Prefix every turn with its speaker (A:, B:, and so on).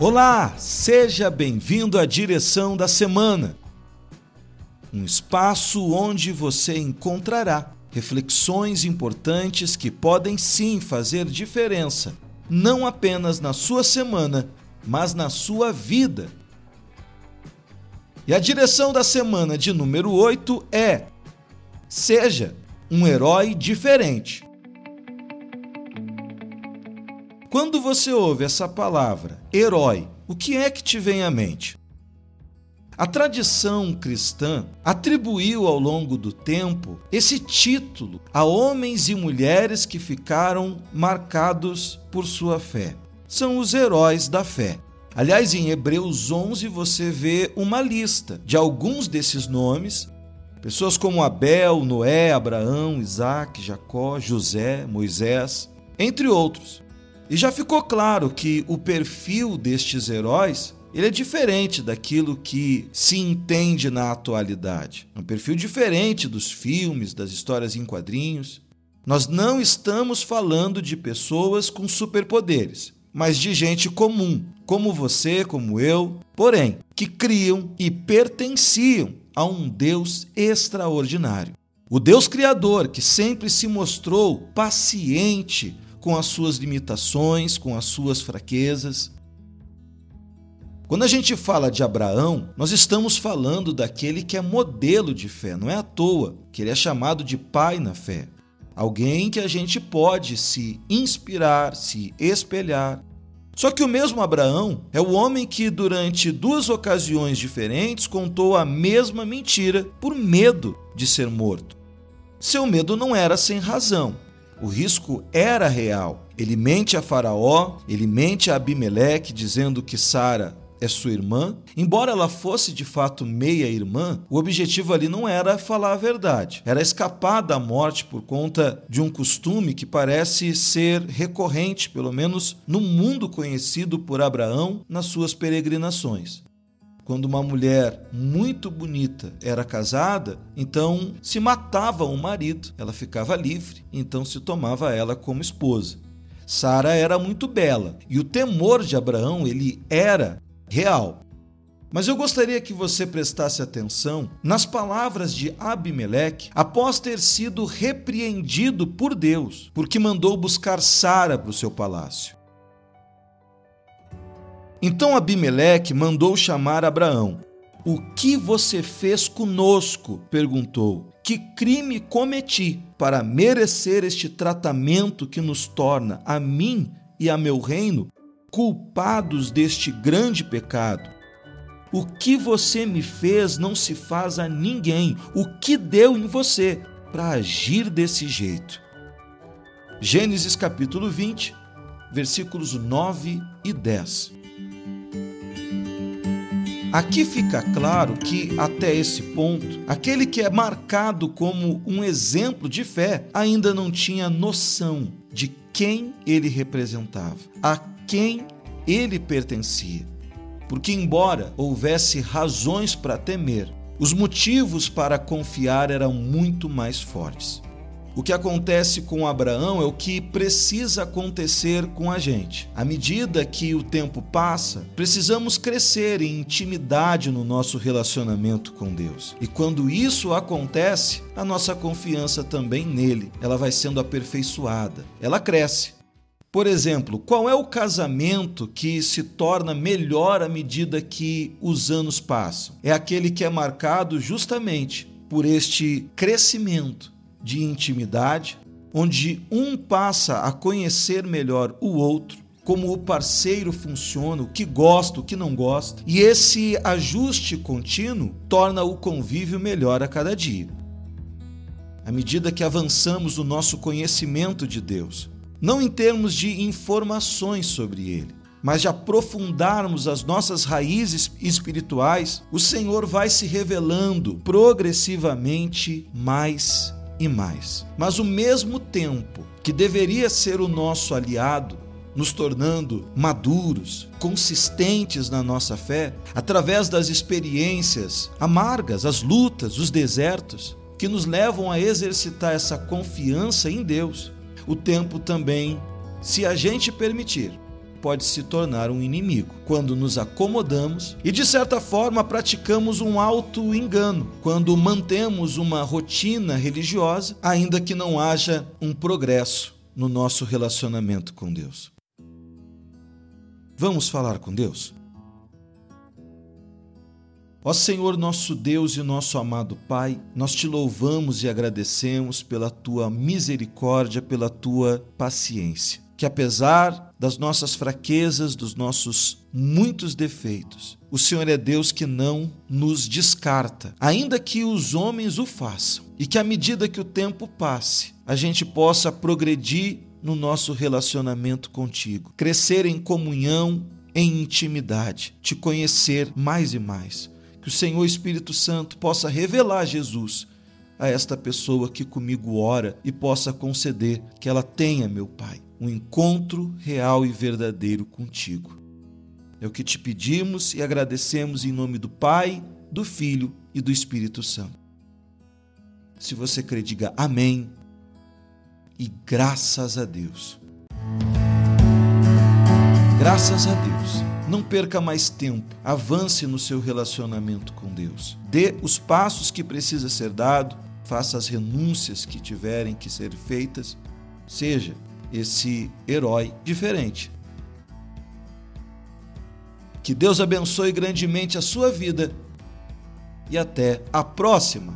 A: Olá, seja bem-vindo à direção da semana. Um espaço onde você encontrará reflexões importantes que podem sim fazer diferença, não apenas na sua semana, mas na sua vida. E a direção da semana de número 8 é: seja um herói diferente. Quando você ouve essa palavra, herói, o que é que te vem à mente? A tradição cristã atribuiu ao longo do tempo esse título a homens e mulheres que ficaram marcados por sua fé. São os heróis da fé. Aliás, em Hebreus 11 você vê uma lista de alguns desses nomes. Pessoas como Abel, Noé, Abraão, Isaac, Jacó, José, Moisés, entre outros. E já ficou claro que o perfil destes heróis ele é diferente daquilo que se entende na atualidade. É um perfil diferente dos filmes, das histórias em quadrinhos. Nós não estamos falando de pessoas com superpoderes, mas de gente comum, como você, como eu, porém, que criam e pertenciam a um Deus extraordinário. O Deus Criador, que sempre se mostrou paciente com as suas limitações, com as suas fraquezas. Quando a gente fala de Abraão, nós estamos falando daquele que é modelo de fé, não é à toa que ele é chamado de pai na fé. Alguém que a gente pode se inspirar, se espelhar. Só que o mesmo Abraão é o homem que, durante duas ocasiões diferentes, contou a mesma mentira por medo de ser morto. Seu medo não era sem razão. O risco era real. Ele mente a Faraó, ele mente a Abimeleque, dizendo que Sara é sua irmã. Embora ela fosse de fato meia-irmã, o objetivo ali não era falar a verdade, era escapar da morte por conta de um costume que parece ser recorrente, pelo menos no mundo conhecido por Abraão nas suas peregrinações quando uma mulher muito bonita era casada, então se matava o marido, ela ficava livre, então se tomava ela como esposa. Sara era muito bela e o temor de Abraão ele era real. Mas eu gostaria que você prestasse atenção nas palavras de Abimeleque após ter sido repreendido por Deus, porque mandou buscar Sara para o seu palácio. Então Abimeleque mandou chamar Abraão. O que você fez conosco? perguntou. Que crime cometi para merecer este tratamento que nos torna, a mim e a meu reino, culpados deste grande pecado? O que você me fez não se faz a ninguém. O que deu em você para agir desse jeito? Gênesis capítulo 20, versículos 9 e 10. Aqui fica claro que, até esse ponto, aquele que é marcado como um exemplo de fé ainda não tinha noção de quem ele representava, a quem ele pertencia. Porque, embora houvesse razões para temer, os motivos para confiar eram muito mais fortes. O que acontece com Abraão é o que precisa acontecer com a gente. À medida que o tempo passa, precisamos crescer em intimidade no nosso relacionamento com Deus. E quando isso acontece, a nossa confiança também nele, ela vai sendo aperfeiçoada. Ela cresce. Por exemplo, qual é o casamento que se torna melhor à medida que os anos passam? É aquele que é marcado justamente por este crescimento de intimidade, onde um passa a conhecer melhor o outro, como o parceiro funciona, o que gosta, o que não gosta. E esse ajuste contínuo torna o convívio melhor a cada dia. À medida que avançamos no nosso conhecimento de Deus, não em termos de informações sobre Ele, mas de aprofundarmos as nossas raízes espirituais, o Senhor vai se revelando progressivamente mais e mais. Mas o mesmo tempo que deveria ser o nosso aliado, nos tornando maduros, consistentes na nossa fé, através das experiências amargas, as lutas, os desertos, que nos levam a exercitar essa confiança em Deus, o tempo também, se a gente permitir, pode se tornar um inimigo quando nos acomodamos e, de certa forma, praticamos um auto-engano quando mantemos uma rotina religiosa, ainda que não haja um progresso no nosso relacionamento com Deus. Vamos falar com Deus? Ó Senhor, nosso Deus e nosso amado Pai, nós te louvamos e agradecemos pela tua misericórdia, pela tua paciência. Que apesar das nossas fraquezas, dos nossos muitos defeitos, o Senhor é Deus que não nos descarta, ainda que os homens o façam, e que à medida que o tempo passe, a gente possa progredir no nosso relacionamento contigo, crescer em comunhão, em intimidade, te conhecer mais e mais. Que o Senhor Espírito Santo possa revelar Jesus a esta pessoa que comigo ora e possa conceder que ela tenha, meu Pai, um encontro real e verdadeiro contigo. É o que te pedimos e agradecemos em nome do Pai, do Filho e do Espírito Santo. Se você crê, diga amém e graças a Deus. Graças a Deus. Não perca mais tempo. Avance no seu relacionamento com Deus. Dê os passos que precisa ser dado, faça as renúncias que tiverem que ser feitas. Seja esse herói diferente. Que Deus abençoe grandemente a sua vida e até a próxima.